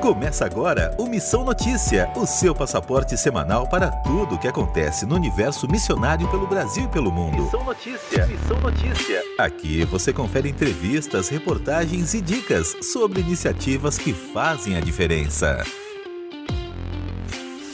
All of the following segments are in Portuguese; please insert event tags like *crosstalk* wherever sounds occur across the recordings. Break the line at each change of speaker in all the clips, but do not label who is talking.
Começa agora o Missão Notícia, o seu passaporte semanal para tudo o que acontece no universo missionário pelo Brasil e pelo mundo.
Missão Notícia, Missão Notícia.
Aqui você confere entrevistas, reportagens e dicas sobre iniciativas que fazem a diferença.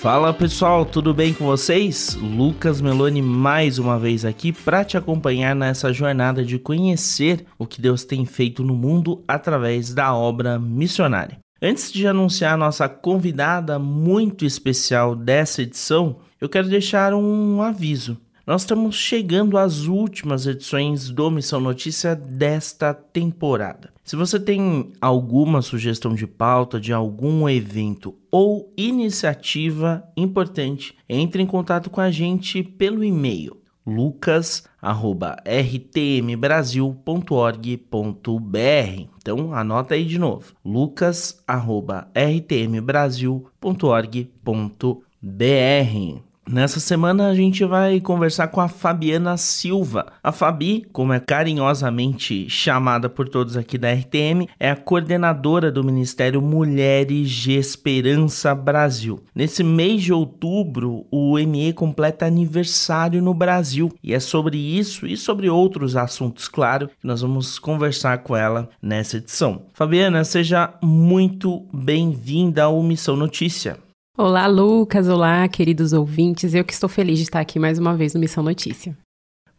Fala pessoal, tudo bem com vocês? Lucas Meloni mais uma vez aqui para te acompanhar nessa jornada de conhecer o que Deus tem feito no mundo através da obra missionária. Antes de anunciar nossa convidada muito especial dessa edição, eu quero deixar um aviso. Nós estamos chegando às últimas edições do Missão Notícia desta temporada. Se você tem alguma sugestão de pauta de algum evento ou iniciativa importante, entre em contato com a gente pelo e-mail lucas@rtmbrasil.org.br. Então anota aí de novo: lucas@rtmbrasil.org.br. Nessa semana a gente vai conversar com a Fabiana Silva. A Fabi, como é carinhosamente chamada por todos aqui da RTM, é a coordenadora do Ministério Mulheres de Esperança Brasil. Nesse mês de outubro, o ME completa aniversário no Brasil e é sobre isso e sobre outros assuntos, claro, que nós vamos conversar com ela nessa edição. Fabiana, seja muito bem-vinda ao Missão Notícia.
Olá, Lucas. Olá, queridos ouvintes. Eu que estou feliz de estar aqui mais uma vez no Missão Notícia.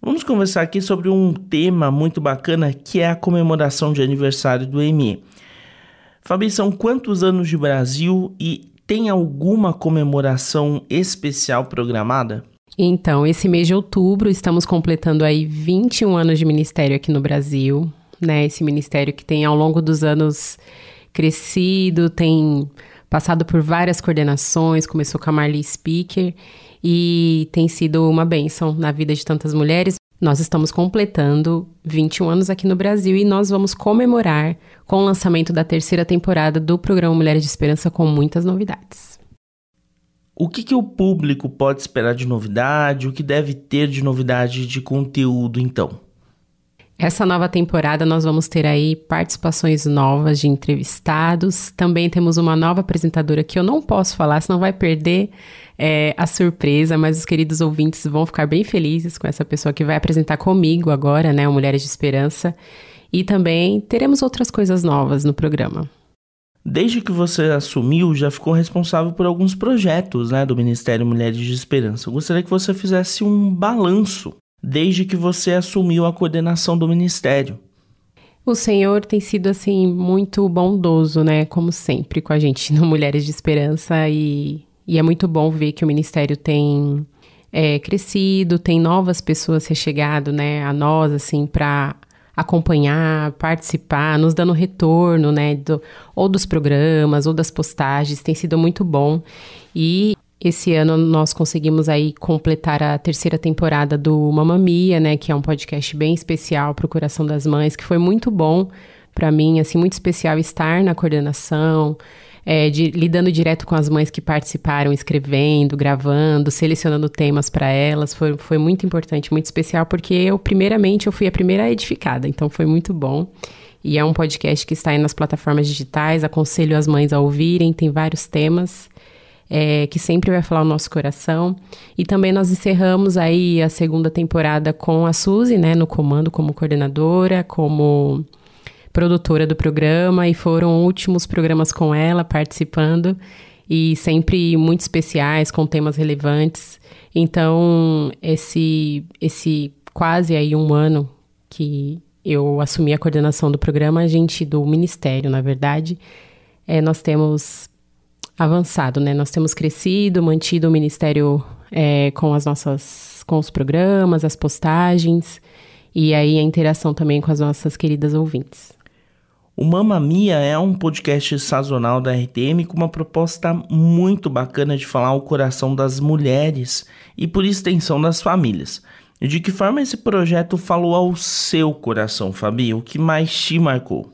Vamos conversar aqui sobre um tema muito bacana que é a comemoração de aniversário do ME. Fabi, são quantos anos de Brasil e tem alguma comemoração especial programada?
Então, esse mês de outubro estamos completando aí 21 anos de ministério aqui no Brasil, né? Esse ministério que tem ao longo dos anos crescido, tem passado por várias coordenações, começou com a Marley Speaker e tem sido uma bênção na vida de tantas mulheres. Nós estamos completando 21 anos aqui no Brasil e nós vamos comemorar com o lançamento da terceira temporada do programa Mulheres de Esperança com muitas novidades.
O que, que o público pode esperar de novidade? O que deve ter de novidade de conteúdo, então?
Essa nova temporada nós vamos ter aí participações novas de entrevistados. Também temos uma nova apresentadora que eu não posso falar, senão vai perder é, a surpresa, mas os queridos ouvintes vão ficar bem felizes com essa pessoa que vai apresentar comigo agora, né, o Mulheres de Esperança. E também teremos outras coisas novas no programa.
Desde que você assumiu, já ficou responsável por alguns projetos né, do Ministério Mulheres de Esperança. Eu gostaria que você fizesse um balanço desde que você assumiu a coordenação do ministério?
O Senhor tem sido assim muito bondoso, né, como sempre com a gente no Mulheres de Esperança. E, e é muito bom ver que o ministério tem é, crescido, tem novas pessoas rechegado, né, a nós assim para acompanhar, participar, nos dando retorno, né, do, ou dos programas ou das postagens, tem sido muito bom. E esse ano nós conseguimos aí completar a terceira temporada do Mamamia, né, que é um podcast bem especial para o coração das mães, que foi muito bom para mim, assim, muito especial estar na coordenação, é, de, lidando direto com as mães que participaram, escrevendo, gravando, selecionando temas para elas, foi, foi muito importante, muito especial, porque eu, primeiramente, eu fui a primeira edificada, então foi muito bom. E é um podcast que está aí nas plataformas digitais, aconselho as mães a ouvirem, tem vários temas é, que sempre vai falar o nosso coração. E também nós encerramos aí a segunda temporada com a Suzy, né, no comando como coordenadora, como produtora do programa, e foram últimos programas com ela participando e sempre muito especiais, com temas relevantes. Então, esse, esse quase aí um ano que eu assumi a coordenação do programa, a gente, do Ministério, na verdade, é, nós temos avançado, né? Nós temos crescido, mantido o ministério é, com as nossas, com os programas, as postagens e aí a interação também com as nossas queridas ouvintes.
O Mamma Mia é um podcast sazonal da RTM com uma proposta muito bacana de falar o coração das mulheres e por extensão das famílias. E de que forma esse projeto falou ao seu coração, Fabi? O que mais te marcou?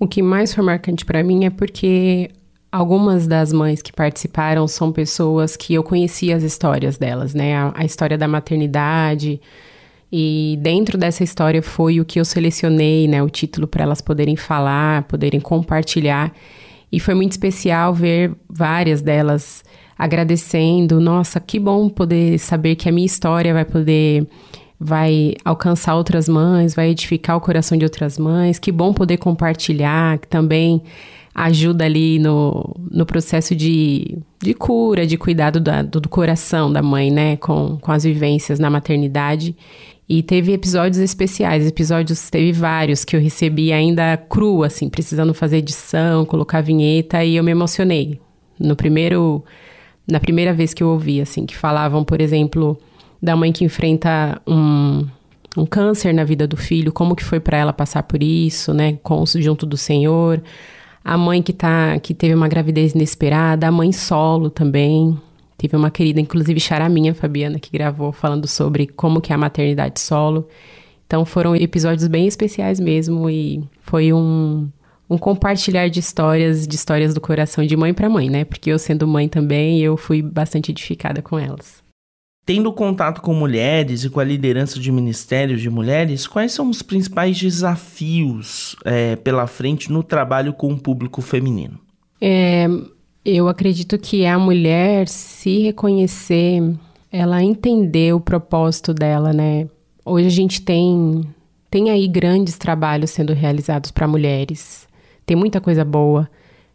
O que mais foi marcante para mim é porque Algumas das mães que participaram são pessoas que eu conhecia as histórias delas, né? A, a, história da maternidade. E dentro dessa história foi o que eu selecionei, né? O título para elas poderem falar, poderem compartilhar. E foi muito especial ver várias delas agradecendo. Nossa, que bom poder saber que a minha história vai poder vai alcançar outras mães, vai edificar o coração de outras mães. Que bom poder compartilhar, que também ajuda ali no, no processo de, de cura, de cuidado da, do, do coração da mãe, né? Com, com as vivências na maternidade. E teve episódios especiais, episódios, teve vários que eu recebi ainda cru, assim, precisando fazer edição, colocar vinheta, e eu me emocionei. No primeiro, na primeira vez que eu ouvi, assim, que falavam, por exemplo, da mãe que enfrenta um, um câncer na vida do filho, como que foi para ela passar por isso, né, com, junto do Senhor. A mãe que, tá, que teve uma gravidez inesperada, a mãe solo também, Tive uma querida, inclusive Charaminha Fabiana, que gravou falando sobre como que é a maternidade solo. Então foram episódios bem especiais mesmo e foi um, um compartilhar de histórias, de histórias do coração de mãe para mãe, né? Porque eu sendo mãe também, eu fui bastante edificada com elas.
Tendo contato com mulheres e com a liderança de ministérios de mulheres, quais são os principais desafios é, pela frente no trabalho com o público feminino?
É, eu acredito que a mulher se reconhecer, ela entender o propósito dela, né? Hoje a gente tem tem aí grandes trabalhos sendo realizados para mulheres. Tem muita coisa boa,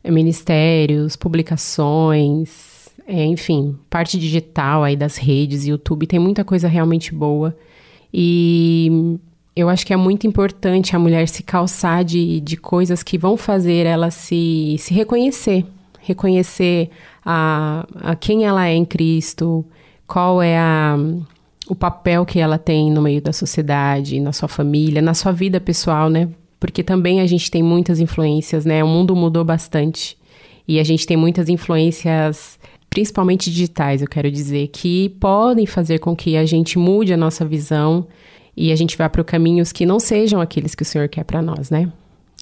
é ministérios, publicações, é, enfim, parte digital aí das redes, YouTube, tem muita coisa realmente boa. E eu acho que é muito importante a mulher se calçar de, de coisas que vão fazer ela se, se reconhecer, reconhecer a, a quem ela é em Cristo, qual é a, o papel que ela tem no meio da sociedade, na sua família, na sua vida pessoal, né? Porque também a gente tem muitas influências, né? O mundo mudou bastante e a gente tem muitas influências, principalmente digitais, eu quero dizer, que podem fazer com que a gente mude a nossa visão e a gente vá para caminhos que não sejam aqueles que o Senhor quer para nós, né?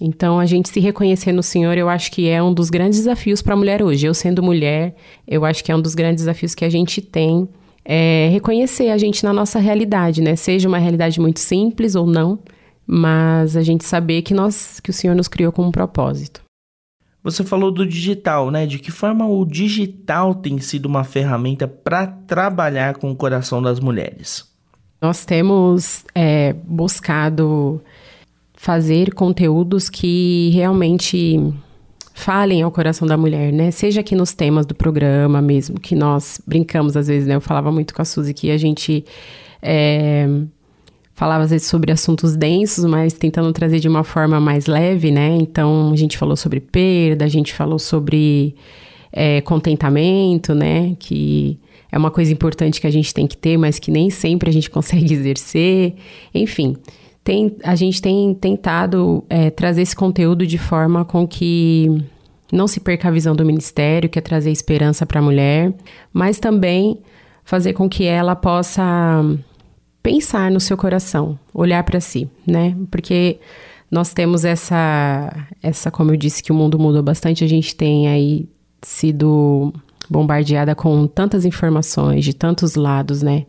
Então, a gente se reconhecer no Senhor, eu acho que é um dos grandes desafios para a mulher hoje. Eu sendo mulher, eu acho que é um dos grandes desafios que a gente tem. É reconhecer a gente na nossa realidade, né? Seja uma realidade muito simples ou não, mas a gente saber que nós, que o Senhor nos criou com um propósito.
Você falou do digital, né? De que forma o digital tem sido uma ferramenta para trabalhar com o coração das mulheres?
Nós temos é, buscado fazer conteúdos que realmente falem ao coração da mulher, né? Seja aqui nos temas do programa mesmo, que nós brincamos às vezes, né? Eu falava muito com a Suzy que a gente é, falava às vezes sobre assuntos densos, mas tentando trazer de uma forma mais leve, né? Então a gente falou sobre perda, a gente falou sobre é, contentamento, né? Que é uma coisa importante que a gente tem que ter, mas que nem sempre a gente *laughs* consegue exercer. Enfim tem, a gente tem tentado é, trazer esse conteúdo de forma com que não se perca a visão do ministério, que é trazer esperança para a mulher, mas também fazer com que ela possa pensar no seu coração, olhar para si, né? Porque nós temos essa, essa, como eu disse, que o mundo mudou bastante, a gente tem aí sido bombardeada com tantas informações de tantos lados, né?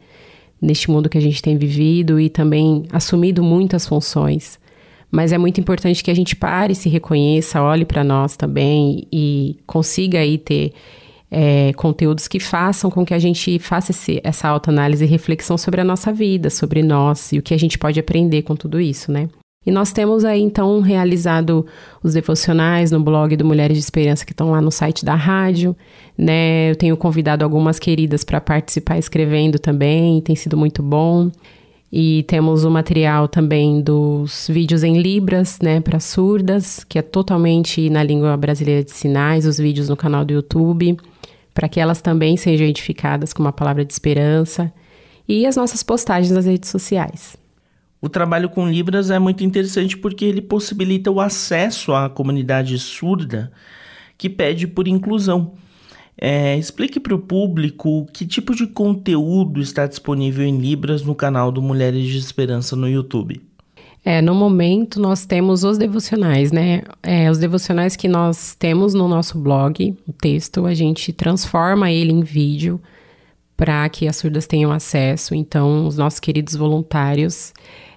neste mundo que a gente tem vivido e também assumido muitas funções. Mas é muito importante que a gente pare, se reconheça, olhe para nós também e consiga aí ter é, conteúdos que façam com que a gente faça esse, essa autoanálise e reflexão sobre a nossa vida, sobre nós e o que a gente pode aprender com tudo isso, né? E nós temos aí então realizado os devocionais no blog do Mulheres de Esperança que estão lá no site da rádio, né? Eu tenho convidado algumas queridas para participar escrevendo também, tem sido muito bom. E temos o material também dos vídeos em Libras, né, para surdas, que é totalmente na língua brasileira de sinais, os vídeos no canal do YouTube, para que elas também sejam edificadas com uma palavra de esperança. E as nossas postagens nas redes sociais.
O trabalho com Libras é muito interessante porque ele possibilita o acesso à comunidade surda que pede por inclusão. É, explique para o público que tipo de conteúdo está disponível em Libras no canal do Mulheres de Esperança no YouTube.
É, no momento nós temos os devocionais, né? É, os devocionais que nós temos no nosso blog, o texto, a gente transforma ele em vídeo para que as surdas tenham acesso. Então, os nossos queridos voluntários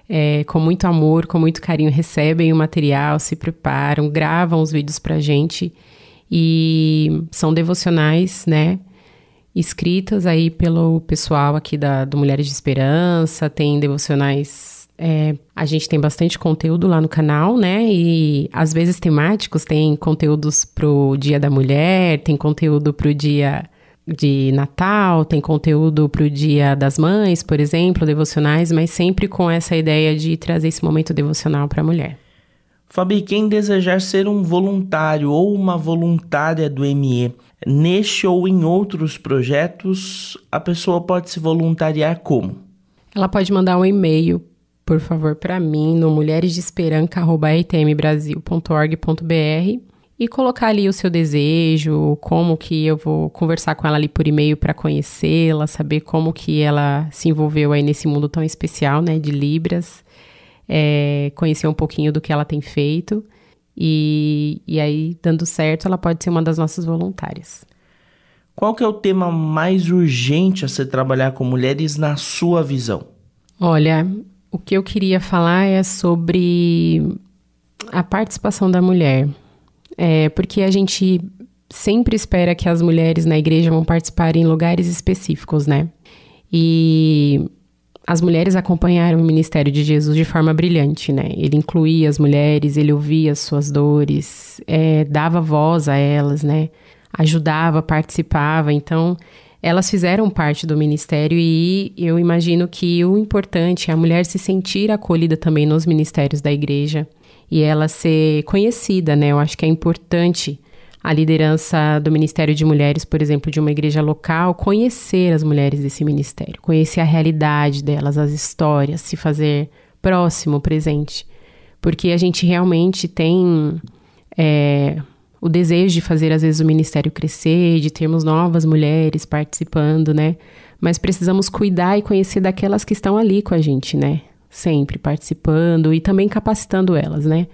é, com muito amor, com muito carinho, recebem o material, se preparam, gravam os vídeos pra gente. E são devocionais, né? Escritas aí pelo pessoal aqui da, do Mulheres de Esperança, tem devocionais. É, a gente tem bastante conteúdo lá no canal, né? E às vezes temáticos, tem conteúdos pro Dia da Mulher, tem conteúdo pro Dia de Natal, tem conteúdo para o Dia das Mães, por exemplo, devocionais, mas sempre com essa ideia de trazer esse momento devocional para a mulher.
Fabi, quem desejar ser um voluntário ou uma voluntária do ME, neste ou em outros projetos, a pessoa pode se voluntariar como?
Ela pode mandar um e-mail, por favor, para mim no mulheresdeesperanca.itmbrasil.org.br e colocar ali o seu desejo, como que eu vou conversar com ela ali por e-mail para conhecê-la, saber como que ela se envolveu aí nesse mundo tão especial, né, de Libras, é, conhecer um pouquinho do que ela tem feito e, e aí, dando certo, ela pode ser uma das nossas voluntárias.
Qual que é o tema mais urgente a se trabalhar com mulheres na sua visão?
Olha, o que eu queria falar é sobre a participação da mulher. É, porque a gente sempre espera que as mulheres na igreja vão participar em lugares específicos, né? E as mulheres acompanharam o ministério de Jesus de forma brilhante, né? Ele incluía as mulheres, ele ouvia as suas dores, é, dava voz a elas, né? Ajudava, participava. Então, elas fizeram parte do ministério e eu imagino que o importante é a mulher se sentir acolhida também nos ministérios da igreja e ela ser conhecida, né? Eu acho que é importante a liderança do Ministério de Mulheres, por exemplo, de uma igreja local, conhecer as mulheres desse ministério, conhecer a realidade delas, as histórias, se fazer próximo, presente. Porque a gente realmente tem é, o desejo de fazer, às vezes, o ministério crescer, de termos novas mulheres participando, né? Mas precisamos cuidar e conhecer daquelas que estão ali com a gente, né? sempre participando e também capacitando elas, né?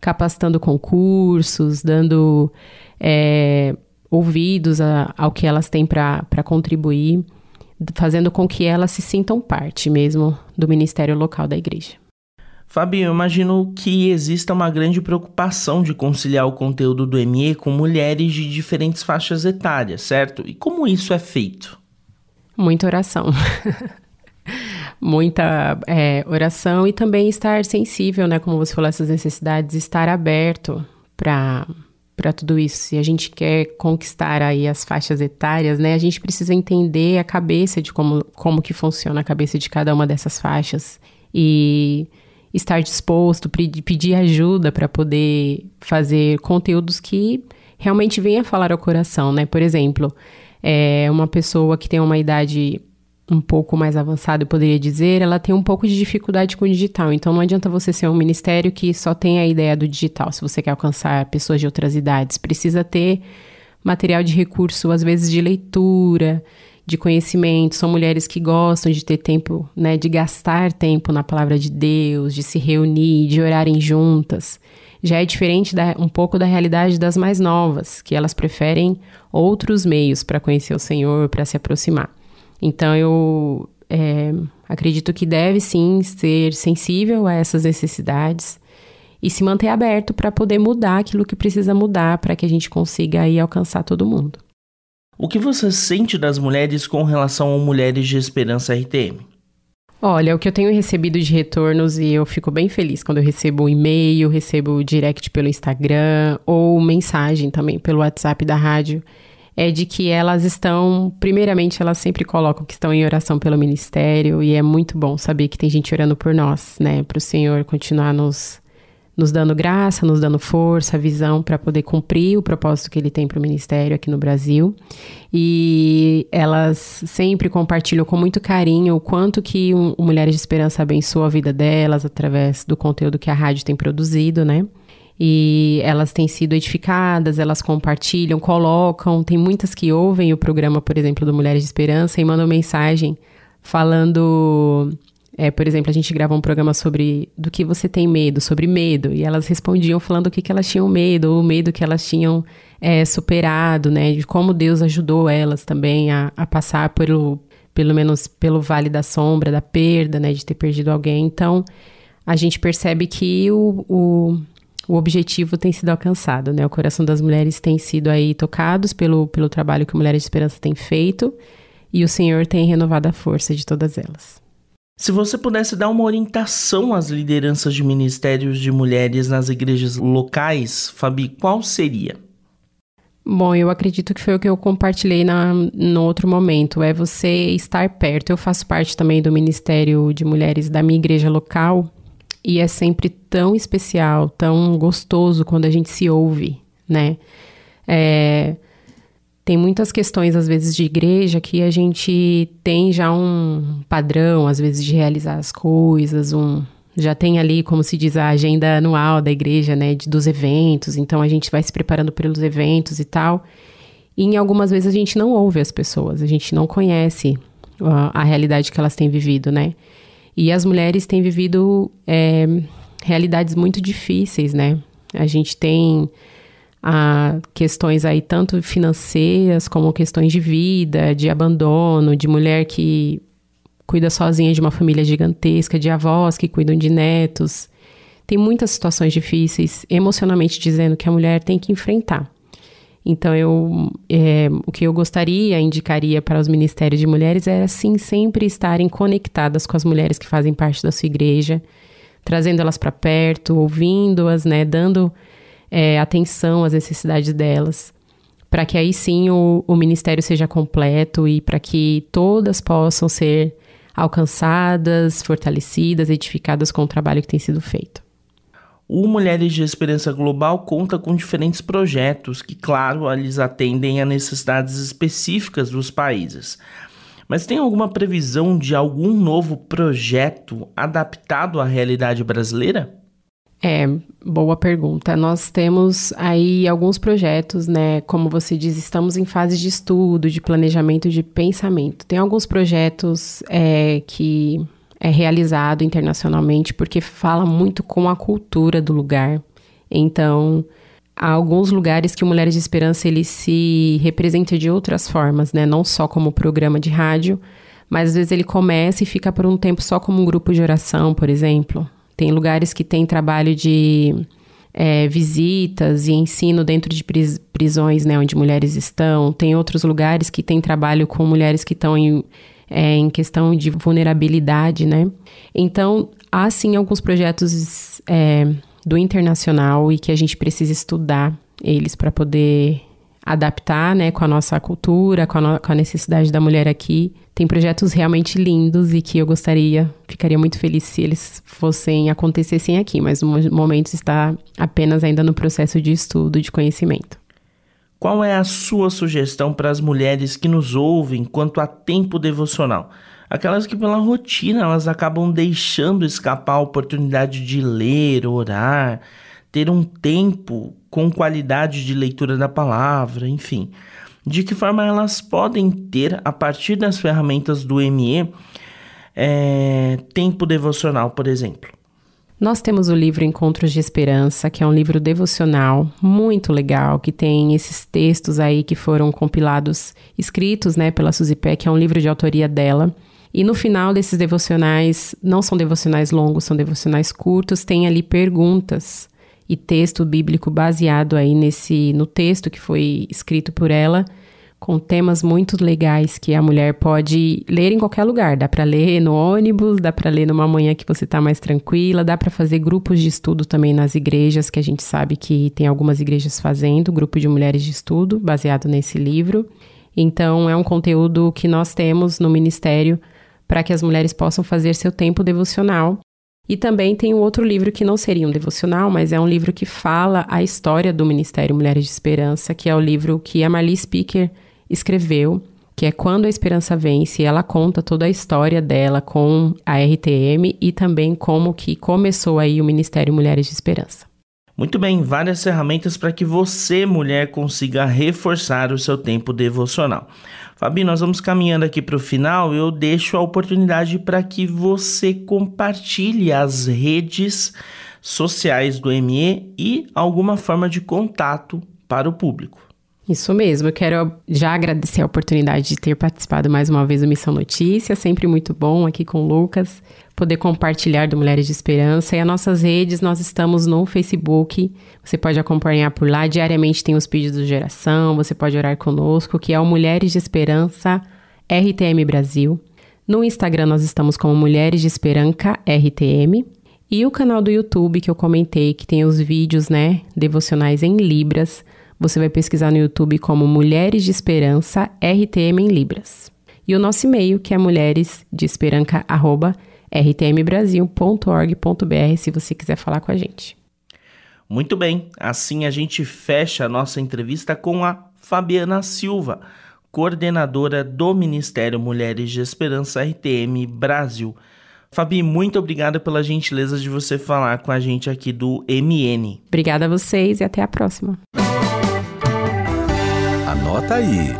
Capacitando concursos, dando é, ouvidos a, ao que elas têm para contribuir, fazendo com que elas se sintam parte mesmo do ministério local da igreja.
Fabio, eu imagino que exista uma grande preocupação de conciliar o conteúdo do ME com mulheres de diferentes faixas etárias, certo? E como isso é feito?
Muita oração. *laughs* muita é, oração e também estar sensível, né? Como você falou, essas necessidades, estar aberto para para tudo isso. Se a gente quer conquistar aí as faixas etárias, né, a gente precisa entender a cabeça de como, como que funciona a cabeça de cada uma dessas faixas e estar disposto, pedir ajuda para poder fazer conteúdos que realmente venham falar ao coração, né? Por exemplo, é uma pessoa que tem uma idade um pouco mais avançado, eu poderia dizer, ela tem um pouco de dificuldade com o digital. Então não adianta você ser um ministério que só tem a ideia do digital, se você quer alcançar pessoas de outras idades. Precisa ter material de recurso, às vezes de leitura, de conhecimento. São mulheres que gostam de ter tempo, né, de gastar tempo na palavra de Deus, de se reunir, de orarem juntas. Já é diferente da, um pouco da realidade das mais novas, que elas preferem outros meios para conhecer o Senhor, para se aproximar. Então eu é, acredito que deve sim ser sensível a essas necessidades e se manter aberto para poder mudar aquilo que precisa mudar para que a gente consiga aí alcançar todo mundo.
O que você sente das mulheres com relação a Mulheres de Esperança RTM?
Olha, o que eu tenho recebido de retornos e eu fico bem feliz quando eu recebo um e-mail, recebo direct pelo Instagram ou mensagem também pelo WhatsApp da rádio é de que elas estão, primeiramente, elas sempre colocam que estão em oração pelo ministério e é muito bom saber que tem gente orando por nós, né, para o Senhor continuar nos nos dando graça, nos dando força, visão para poder cumprir o propósito que ele tem para o ministério aqui no Brasil. E elas sempre compartilham com muito carinho o quanto que o Mulheres de Esperança abençoa a vida delas através do conteúdo que a rádio tem produzido, né? e elas têm sido edificadas, elas compartilham, colocam. Tem muitas que ouvem o programa, por exemplo, do Mulheres de Esperança e mandam mensagem falando. É, por exemplo, a gente gravou um programa sobre do que você tem medo, sobre medo, e elas respondiam falando o que, que elas tinham medo, ou o medo que elas tinham é, superado, né? De como Deus ajudou elas também a, a passar pelo, pelo menos pelo vale da sombra, da perda, né? De ter perdido alguém. Então, a gente percebe que o, o o objetivo tem sido alcançado, né? O coração das mulheres tem sido aí tocados pelo, pelo trabalho que Mulheres de Esperança tem feito e o Senhor tem renovado a força de todas elas.
Se você pudesse dar uma orientação às lideranças de ministérios de mulheres nas igrejas locais, Fabi, qual seria?
Bom, eu acredito que foi o que eu compartilhei na, no outro momento, é você estar perto. Eu faço parte também do Ministério de Mulheres da minha igreja local e é sempre tão especial, tão gostoso quando a gente se ouve, né? É, tem muitas questões, às vezes, de igreja que a gente tem já um padrão, às vezes, de realizar as coisas, um. Já tem ali, como se diz, a agenda anual da igreja, né? De, dos eventos, então a gente vai se preparando pelos eventos e tal. E em algumas vezes a gente não ouve as pessoas, a gente não conhece a, a realidade que elas têm vivido, né? E as mulheres têm vivido é, realidades muito difíceis, né? A gente tem a questões aí tanto financeiras como questões de vida, de abandono, de mulher que cuida sozinha de uma família gigantesca, de avós que cuidam de netos. Tem muitas situações difíceis, emocionalmente dizendo, que a mulher tem que enfrentar. Então, eu, é, o que eu gostaria, indicaria para os ministérios de mulheres era, sim, sempre estarem conectadas com as mulheres que fazem parte da sua igreja, trazendo elas para perto, ouvindo-as, né, dando é, atenção às necessidades delas, para que aí sim o, o ministério seja completo e para que todas possam ser alcançadas, fortalecidas, edificadas com o trabalho que tem sido feito.
O Mulheres de Esperança Global conta com diferentes projetos que, claro, eles atendem a necessidades específicas dos países. Mas tem alguma previsão de algum novo projeto adaptado à realidade brasileira?
É, boa pergunta. Nós temos aí alguns projetos, né? Como você diz, estamos em fase de estudo, de planejamento, de pensamento. Tem alguns projetos é, que é realizado internacionalmente porque fala muito com a cultura do lugar. Então, há alguns lugares que o Mulheres de Esperança ele se representa de outras formas, né? Não só como programa de rádio, mas às vezes ele começa e fica por um tempo só como um grupo de oração, por exemplo. Tem lugares que tem trabalho de é, visitas e ensino dentro de prisões, né, onde mulheres estão. Tem outros lugares que tem trabalho com mulheres que estão em, é, em questão de vulnerabilidade, né? Então, há sim alguns projetos é, do internacional e que a gente precisa estudar eles para poder adaptar, né, com a nossa cultura, com a, no, com a necessidade da mulher aqui. Tem projetos realmente lindos e que eu gostaria, ficaria muito feliz se eles fossem, acontecessem aqui, mas no momento está apenas ainda no processo de estudo, de conhecimento.
Qual é a sua sugestão para as mulheres que nos ouvem quanto a tempo devocional? Aquelas que pela rotina elas acabam deixando escapar a oportunidade de ler, orar, ter um tempo com qualidade de leitura da palavra, enfim. De que forma elas podem ter, a partir das ferramentas do ME, é, tempo devocional, por exemplo?
Nós temos o livro Encontros de Esperança, que é um livro devocional muito legal, que tem esses textos aí que foram compilados, escritos, né, pela Suzy Peck, que é um livro de autoria dela. E no final desses devocionais, não são devocionais longos, são devocionais curtos, tem ali perguntas e texto bíblico baseado aí nesse no texto que foi escrito por ela, com temas muito legais que a mulher pode ler em qualquer lugar. Dá para ler no ônibus, dá para ler numa manhã que você está mais tranquila, dá para fazer grupos de estudo também nas igrejas, que a gente sabe que tem algumas igrejas fazendo, grupo de mulheres de estudo baseado nesse livro. Então, é um conteúdo que nós temos no ministério para que as mulheres possam fazer seu tempo devocional e também tem um outro livro que não seria um devocional, mas é um livro que fala a história do Ministério Mulheres de Esperança, que é o livro que a Marli Speaker escreveu, que é Quando a Esperança Vence. Ela conta toda a história dela com a RTM e também como que começou aí o Ministério Mulheres de Esperança.
Muito bem, várias ferramentas para que você, mulher, consiga reforçar o seu tempo devocional. Fabi, nós vamos caminhando aqui para o final. Eu deixo a oportunidade para que você compartilhe as redes sociais do ME e alguma forma de contato para o público.
Isso mesmo, eu quero já agradecer a oportunidade de ter participado mais uma vez do Missão Notícia, sempre muito bom aqui com o Lucas, poder compartilhar do Mulheres de Esperança e as nossas redes, nós estamos no Facebook, você pode acompanhar por lá, diariamente tem os pedidos de geração, você pode orar conosco, que é o Mulheres de Esperança RTM Brasil. No Instagram nós estamos como Mulheres de Esperança RTM. E o canal do YouTube que eu comentei, que tem os vídeos, né, devocionais em Libras, você vai pesquisar no YouTube como Mulheres de Esperança RTM em Libras. E o nosso e-mail, que é mulheresdeesperanca.rtmbrasil.org.br, se você quiser falar com a gente.
Muito bem, assim a gente fecha a nossa entrevista com a Fabiana Silva, coordenadora do Ministério Mulheres de Esperança RTM Brasil. Fabi, muito obrigada pela gentileza de você falar com a gente aqui do MN.
Obrigada a vocês e até a próxima.
Anota aí.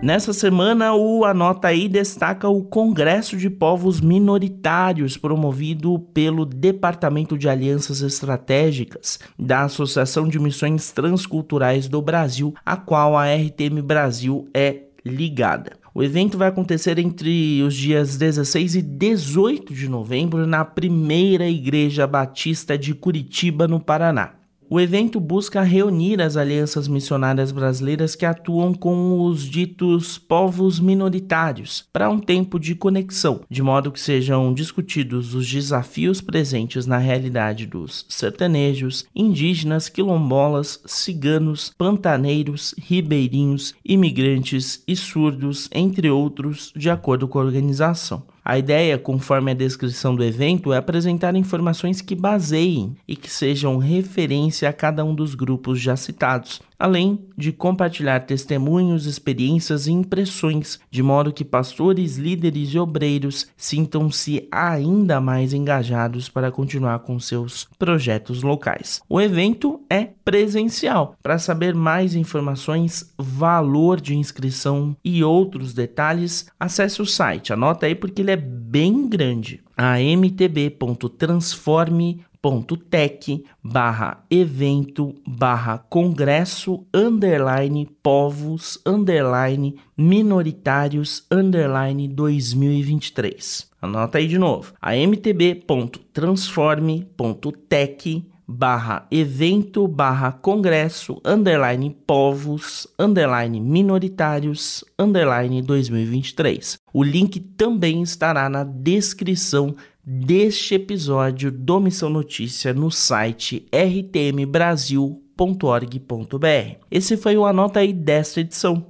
Nessa semana, o Anota aí destaca o Congresso de Povos Minoritários, promovido pelo Departamento de Alianças Estratégicas da Associação de Missões Transculturais do Brasil, a qual a RTM Brasil é ligada. O evento vai acontecer entre os dias 16 e 18 de novembro na primeira Igreja Batista de Curitiba, no Paraná. O evento busca reunir as alianças missionárias brasileiras que atuam com os ditos povos minoritários para um tempo de conexão, de modo que sejam discutidos os desafios presentes na realidade dos sertanejos, indígenas, quilombolas, ciganos, pantaneiros, ribeirinhos, imigrantes e surdos, entre outros, de acordo com a organização. A ideia, conforme a descrição do evento, é apresentar informações que baseiem e que sejam referência a cada um dos grupos já citados, além de compartilhar testemunhos, experiências e impressões, de modo que pastores, líderes e obreiros sintam-se ainda mais engajados para continuar com seus projetos locais. O evento é presencial. Para saber mais informações, valor de inscrição e outros detalhes, acesse o site. Anota aí porque ele é bem grande. amtb.transforme tech barra evento barra congresso underline povos underline minoritários underline 2023. Anota aí de novo. amtb.transforme.tech barra evento barra congresso underline povos underline minoritários underline 2023. O link também estará na descrição deste episódio do Missão Notícia no site rtmbrasil.org.br. Esse foi o Anota aí desta edição.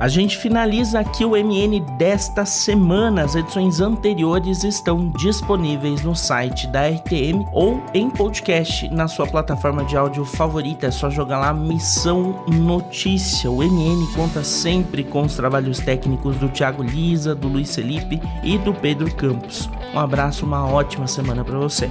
A gente finaliza aqui o MN desta semana. As edições anteriores estão disponíveis no site da RTM ou em podcast na sua plataforma de áudio favorita. É só jogar lá Missão Notícia. O MN conta sempre com os trabalhos técnicos do Thiago Lisa, do Luiz Felipe e do Pedro Campos. Um abraço, uma ótima semana para você.